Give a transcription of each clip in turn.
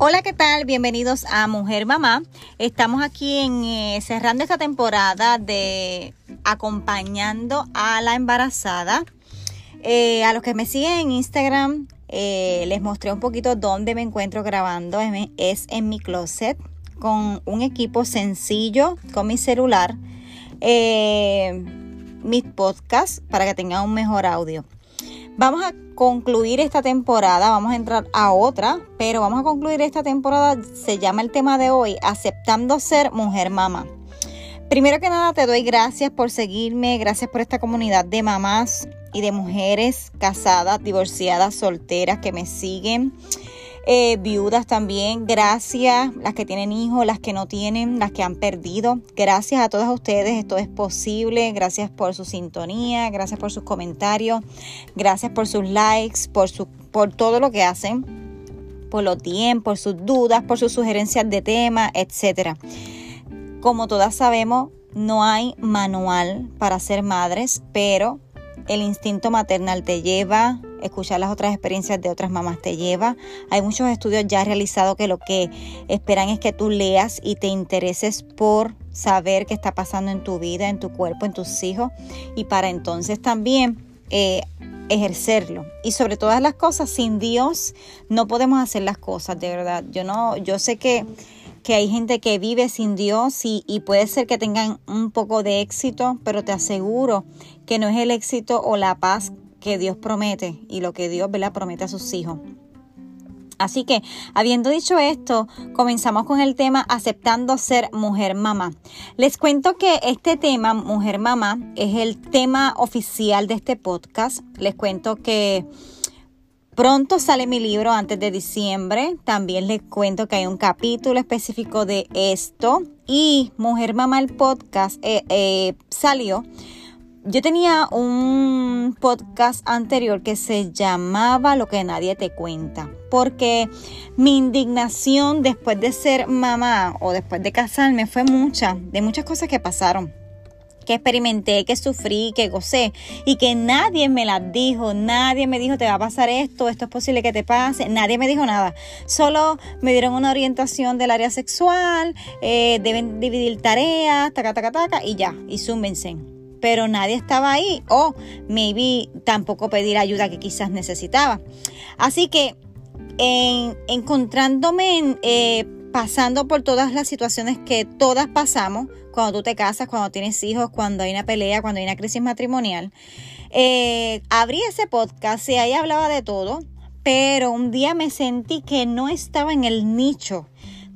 Hola, ¿qué tal? Bienvenidos a Mujer Mamá. Estamos aquí en, eh, cerrando esta temporada de acompañando a la embarazada. Eh, a los que me siguen en Instagram, eh, les mostré un poquito dónde me encuentro grabando. Es en mi closet con un equipo sencillo, con mi celular, mis podcasts para que tengan un mejor audio. Vamos a concluir esta temporada, vamos a entrar a otra, pero vamos a concluir esta temporada, se llama el tema de hoy, aceptando ser mujer mamá. Primero que nada te doy gracias por seguirme, gracias por esta comunidad de mamás y de mujeres casadas, divorciadas, solteras que me siguen. Eh, viudas también, gracias, las que tienen hijos, las que no tienen, las que han perdido. Gracias a todas ustedes, esto es posible. Gracias por su sintonía, gracias por sus comentarios, gracias por sus likes, por, su, por todo lo que hacen, por los tiempos, por sus dudas, por sus sugerencias de tema, etc. Como todas sabemos, no hay manual para ser madres, pero el instinto maternal te lleva, escuchar las otras experiencias de otras mamás te lleva. Hay muchos estudios ya realizados que lo que esperan es que tú leas y te intereses por saber qué está pasando en tu vida, en tu cuerpo, en tus hijos y para entonces también eh, ejercerlo. Y sobre todas las cosas, sin Dios no podemos hacer las cosas, de verdad. Yo no, yo sé que que hay gente que vive sin Dios y, y, puede ser que tengan un poco de éxito, pero te aseguro que no es el éxito o la paz que Dios promete y lo que Dios ¿verdad? promete a sus hijos. Así que, habiendo dicho esto, comenzamos con el tema aceptando ser mujer mamá. Les cuento que este tema, mujer mamá, es el tema oficial de este podcast. Les cuento que pronto sale mi libro antes de diciembre. También les cuento que hay un capítulo específico de esto. Y Mujer Mamá, el podcast, eh, eh, salió yo tenía un podcast anterior que se llamaba Lo que nadie te cuenta, porque mi indignación después de ser mamá o después de casarme fue mucha, de muchas cosas que pasaron que experimenté, que sufrí, que gocé y que nadie me las dijo, nadie me dijo te va a pasar esto, esto es posible que te pase, nadie me dijo nada, solo me dieron una orientación del área sexual, eh, deben dividir tareas, taca, taca, taca y ya, y súmense pero nadie estaba ahí o maybe tampoco pedir ayuda que quizás necesitaba. Así que en, encontrándome eh, pasando por todas las situaciones que todas pasamos cuando tú te casas, cuando tienes hijos, cuando hay una pelea, cuando hay una crisis matrimonial, eh, abrí ese podcast y ahí hablaba de todo, pero un día me sentí que no estaba en el nicho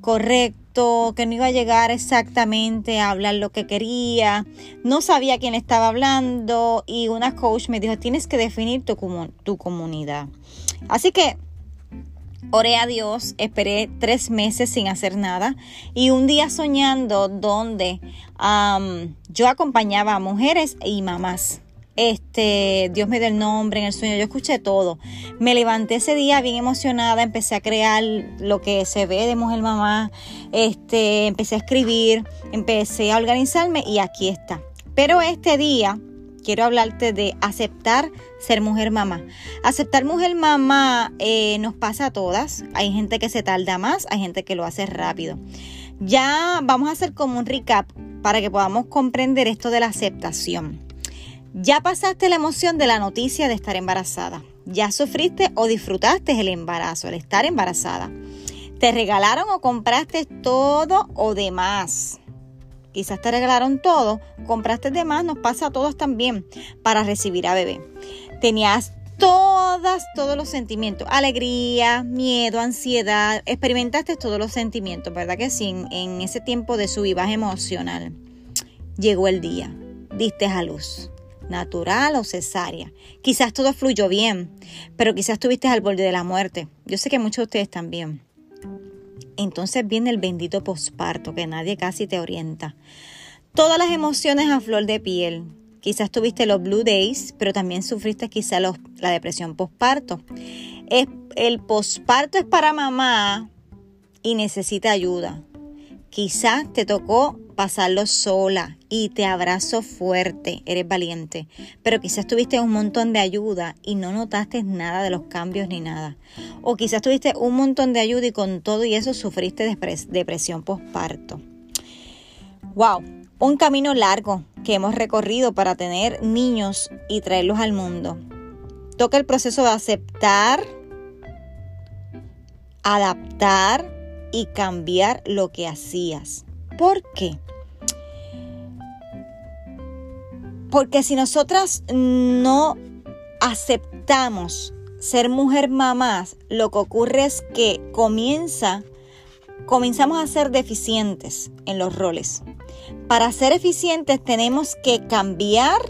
correcto que no iba a llegar exactamente a hablar lo que quería, no sabía quién estaba hablando y una coach me dijo, tienes que definir tu, tu comunidad. Así que oré a Dios, esperé tres meses sin hacer nada y un día soñando donde yo acompañaba a mujeres y mamás este, Dios me dio el nombre en el sueño, yo escuché todo. Me levanté ese día bien emocionada, empecé a crear lo que se ve de mujer mamá, este, empecé a escribir, empecé a organizarme y aquí está. Pero este día quiero hablarte de aceptar ser mujer mamá. Aceptar mujer mamá eh, nos pasa a todas. Hay gente que se tarda más, hay gente que lo hace rápido. Ya vamos a hacer como un recap para que podamos comprender esto de la aceptación. Ya pasaste la emoción de la noticia de estar embarazada. Ya sufriste o disfrutaste el embarazo, el estar embarazada. Te regalaron o compraste todo o demás. Quizás te regalaron todo, compraste demás, nos pasa a todos también para recibir a bebé. Tenías todas, todos los sentimientos, alegría, miedo, ansiedad, experimentaste todos los sentimientos, ¿verdad que sí? En, ese tiempo de sub emocional. Llegó el día, diste a luz natural o cesárea. Quizás todo fluyó bien, pero quizás estuviste al borde de la muerte. Yo sé que muchos de ustedes también. Entonces viene el bendito posparto que nadie casi te orienta. Todas las emociones a flor de piel. Quizás tuviste los blue days, pero también sufriste quizás la depresión posparto. el posparto es para mamá y necesita ayuda. Quizás te tocó pasarlo sola y te abrazo fuerte, eres valiente, pero quizás tuviste un montón de ayuda y no notaste nada de los cambios ni nada. O quizás tuviste un montón de ayuda y con todo y eso sufriste depresión postparto. Wow, un camino largo que hemos recorrido para tener niños y traerlos al mundo. Toca el proceso de aceptar, adaptar y cambiar lo que hacías. ¿Por qué? Porque si nosotras no aceptamos ser mujer mamás, lo que ocurre es que comienza, comenzamos a ser deficientes en los roles. Para ser eficientes tenemos que cambiar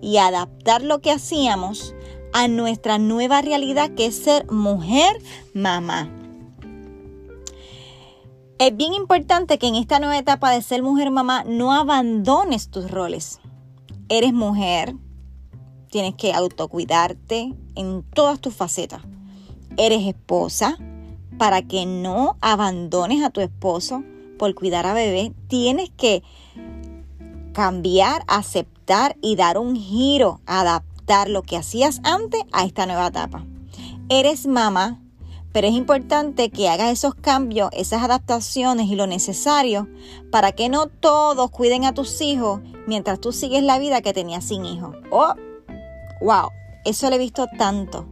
y adaptar lo que hacíamos a nuestra nueva realidad que es ser mujer mamá. Es bien importante que en esta nueva etapa de ser mujer mamá no abandones tus roles. Eres mujer, tienes que autocuidarte en todas tus facetas. Eres esposa, para que no abandones a tu esposo por cuidar a bebé, tienes que cambiar, aceptar y dar un giro, adaptar lo que hacías antes a esta nueva etapa. Eres mamá, pero es importante que hagas esos cambios, esas adaptaciones y lo necesario para que no todos cuiden a tus hijos mientras tú sigues la vida que tenías sin hijos. Oh, wow, eso lo he visto tanto.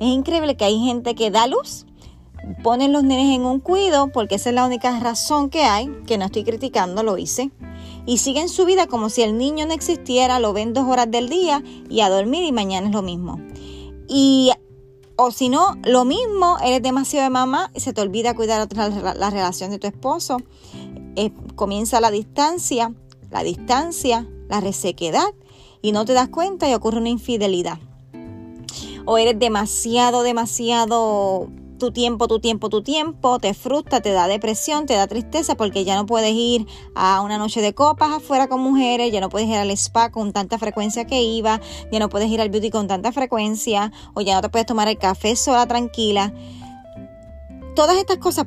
Es increíble que hay gente que da luz, ponen los nenes en un cuido, porque esa es la única razón que hay, que no estoy criticando, lo hice. Y siguen su vida como si el niño no existiera, lo ven dos horas del día y a dormir y mañana es lo mismo. Y o si no, lo mismo, eres demasiado de mamá y se te olvida cuidar la, relación de tu esposo. Eh, comienza la distancia, la distancia, la resequedad y no te das cuenta y ocurre una infidelidad. O eres demasiado, demasiado tu tiempo, tu tiempo, tu tiempo, te frustra, te da depresión, te da tristeza porque ya no puedes ir a una noche de copas afuera con mujeres, ya no puedes ir al spa con tanta frecuencia que iba, ya no puedes ir al beauty con tanta frecuencia, o ya no te puedes tomar el café sola tranquila. Todas estas cosas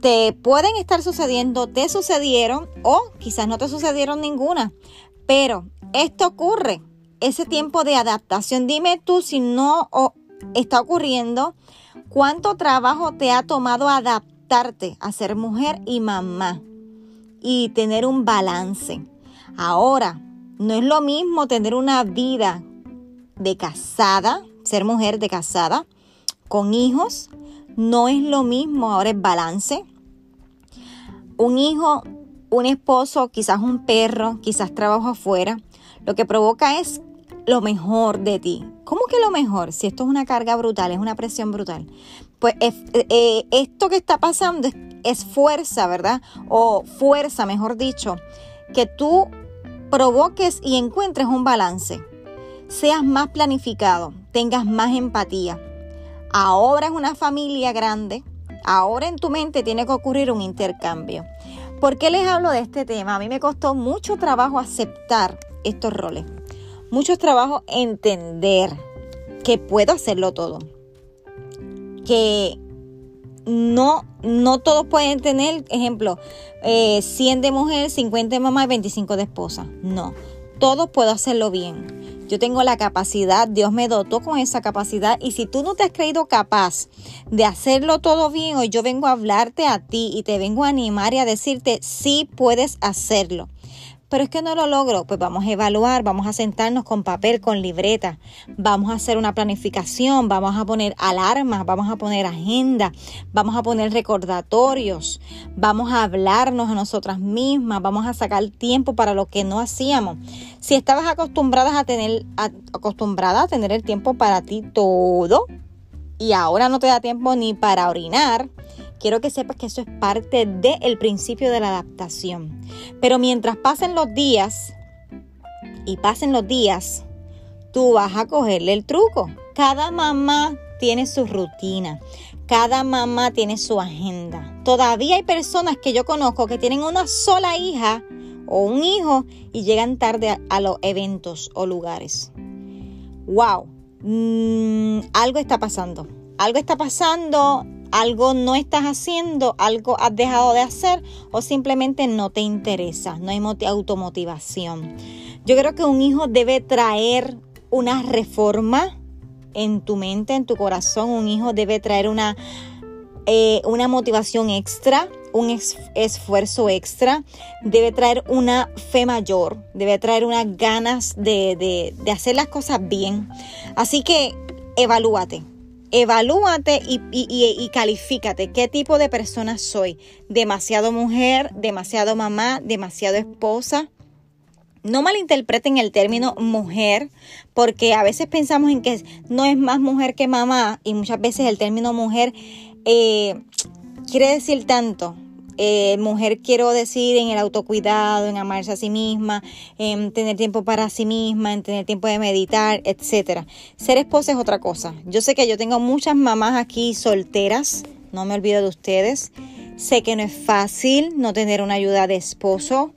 te pueden estar sucediendo, te sucedieron o quizás no te sucedieron ninguna, pero esto ocurre, ese tiempo de adaptación. Dime tú si no está ocurriendo ¿Cuánto trabajo te ha tomado adaptarte a ser mujer y mamá y tener un balance? Ahora, no es lo mismo tener una vida de casada, ser mujer de casada, con hijos, no es lo mismo, ahora es balance. Un hijo, un esposo, quizás un perro, quizás trabajo afuera, lo que provoca es lo mejor de ti. ¿Cómo que lo mejor? Si esto es una carga brutal, es una presión brutal. Pues eh, esto que está pasando es, fuerza, ¿verdad? O fuerza, mejor dicho, que tú provoques y encuentres un balance. Seas más planificado, tengas más empatía. Ahora es una familia grande, ahora en tu mente tiene que ocurrir un intercambio. ¿Por qué les hablo de este tema? A mí me costó mucho trabajo aceptar estos roles mucho trabajo entender que puedo hacerlo todo. Que no, no todos pueden tener, ejemplo, 100 eh, de mujer, 50 de mamá y 25 de esposa. No, todos puedo hacerlo bien. Yo tengo la capacidad, Dios me dotó con esa capacidad y si tú no te has creído capaz de hacerlo todo bien, hoy yo vengo a hablarte a ti y te vengo a animar y a decirte, sí puedes hacerlo pero es que no lo logro, pues vamos a evaluar, vamos a sentarnos con papel, con libreta, vamos a hacer una planificación, vamos a poner alarmas, vamos a poner agenda, vamos a poner recordatorios, vamos a hablarnos a nosotras mismas, vamos a sacar tiempo para lo que no hacíamos. Si estabas acostumbrada a tener, acostumbrada a tener el tiempo para ti todo y ahora no te da tiempo ni para orinar, quiero que sepas que eso es parte del principio de la adaptación. Pero mientras pasen los días y pasen los días, tú vas a cogerle el truco. Cada mamá tiene su rutina, cada mamá tiene su agenda. Todavía hay personas que yo conozco que tienen una sola hija o un hijo y llegan tarde a, los eventos o lugares. ¡Wow! Mm, algo está pasando. Algo está pasando algo no estás haciendo, algo has dejado de hacer o simplemente no te interesa, no hay automotivación. Yo creo que un hijo debe traer una reforma en tu mente, en tu corazón. Un hijo debe traer una, eh, una motivación extra, un esfuerzo extra, debe traer una fe mayor, debe traer unas ganas de, hacer las cosas bien. Así que evalúate. Evalúate y, califícate qué tipo de persona soy. Demasiado mujer, demasiado mamá, demasiado esposa, no malinterpreten el término mujer, porque a veces pensamos en que no es más mujer que mamá y muchas veces el término mujer eh, quiere decir tanto. Eh, mujer quiero decir en el autocuidado, en amarse a sí misma, en tener tiempo para sí misma, en tener tiempo de meditar, etcétera. Ser esposa es otra cosa. Yo sé que yo tengo muchas mamás aquí solteras, no me olvido de ustedes. Sé que no es fácil no tener una ayuda de esposo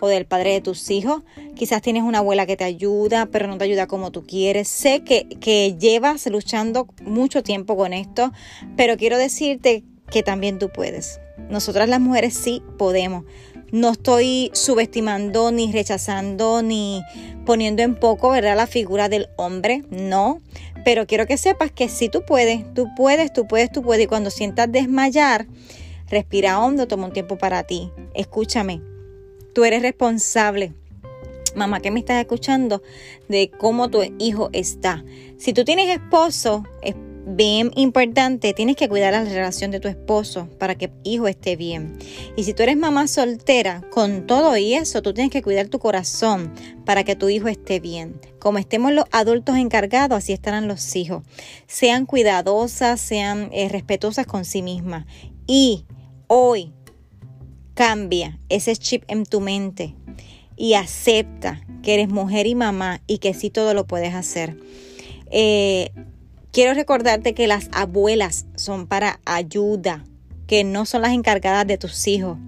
o del padre de tus hijos. Quizás tienes una abuela que te ayuda, pero no te ayuda como tú quieres. Sé que, que llevas luchando mucho tiempo con esto, pero quiero decirte que también tú puedes. Nosotras las mujeres sí podemos. No estoy subestimando ni rechazando ni poniendo en poco, ¿verdad? La figura del hombre, no. Pero quiero que sepas que sí tú puedes, tú puedes, tú puedes, tú puedes. Y cuando sientas desmayar, respira hondo, toma un tiempo para ti. Escúchame, Tú eres responsable, mamá que me estás escuchando, de cómo tu hijo está. Si tú tienes esposo, es bien importante, tienes que cuidar la relación de tu esposo para que hijo esté bien. Y si tú eres mamá soltera, con todo y eso, tú tienes que cuidar tu corazón para que tu hijo esté bien. Como estemos los adultos encargados, así estarán los hijos. Sean cuidadosas, sean eh, respetuosas con sí mismas. Y hoy Cambia ese chip en tu mente y acepta que eres mujer y mamá y que sí todo lo puedes hacer. Eh, quiero recordarte que las abuelas son para ayuda, que no son las encargadas de tus hijos,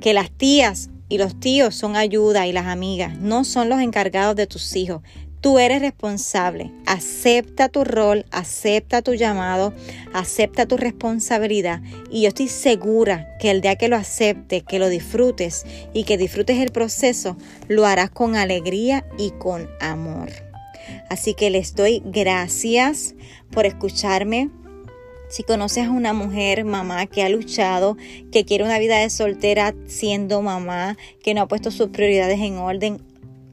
que las tías y los tíos son ayuda y las amigas no son los encargados de tus hijos. Tú eres responsable. Acepta tu rol, acepta tu llamado, acepta tu responsabilidad. Y yo estoy segura que el día que lo aceptes, que lo disfrutes y que disfrutes el proceso, lo harás con alegría y con amor. Así que les doy gracias por escucharme. Si conoces a una mujer, mamá, que ha luchado, que quiere una vida de soltera siendo mamá, que no ha puesto sus prioridades en orden,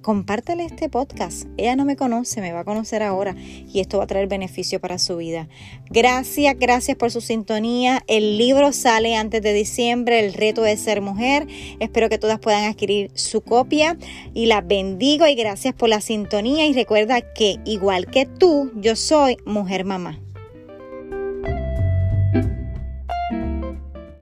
compártele este podcast. Ella no me conoce, me va a conocer ahora y esto va a traer beneficio para su vida. Gracias, gracias por su sintonía. El libro sale antes de diciembre, El reto de ser mujer. Espero que todas puedan adquirir su copia y las bendigo y gracias por la sintonía y recuerda que igual que tú, yo soy mujer mamá.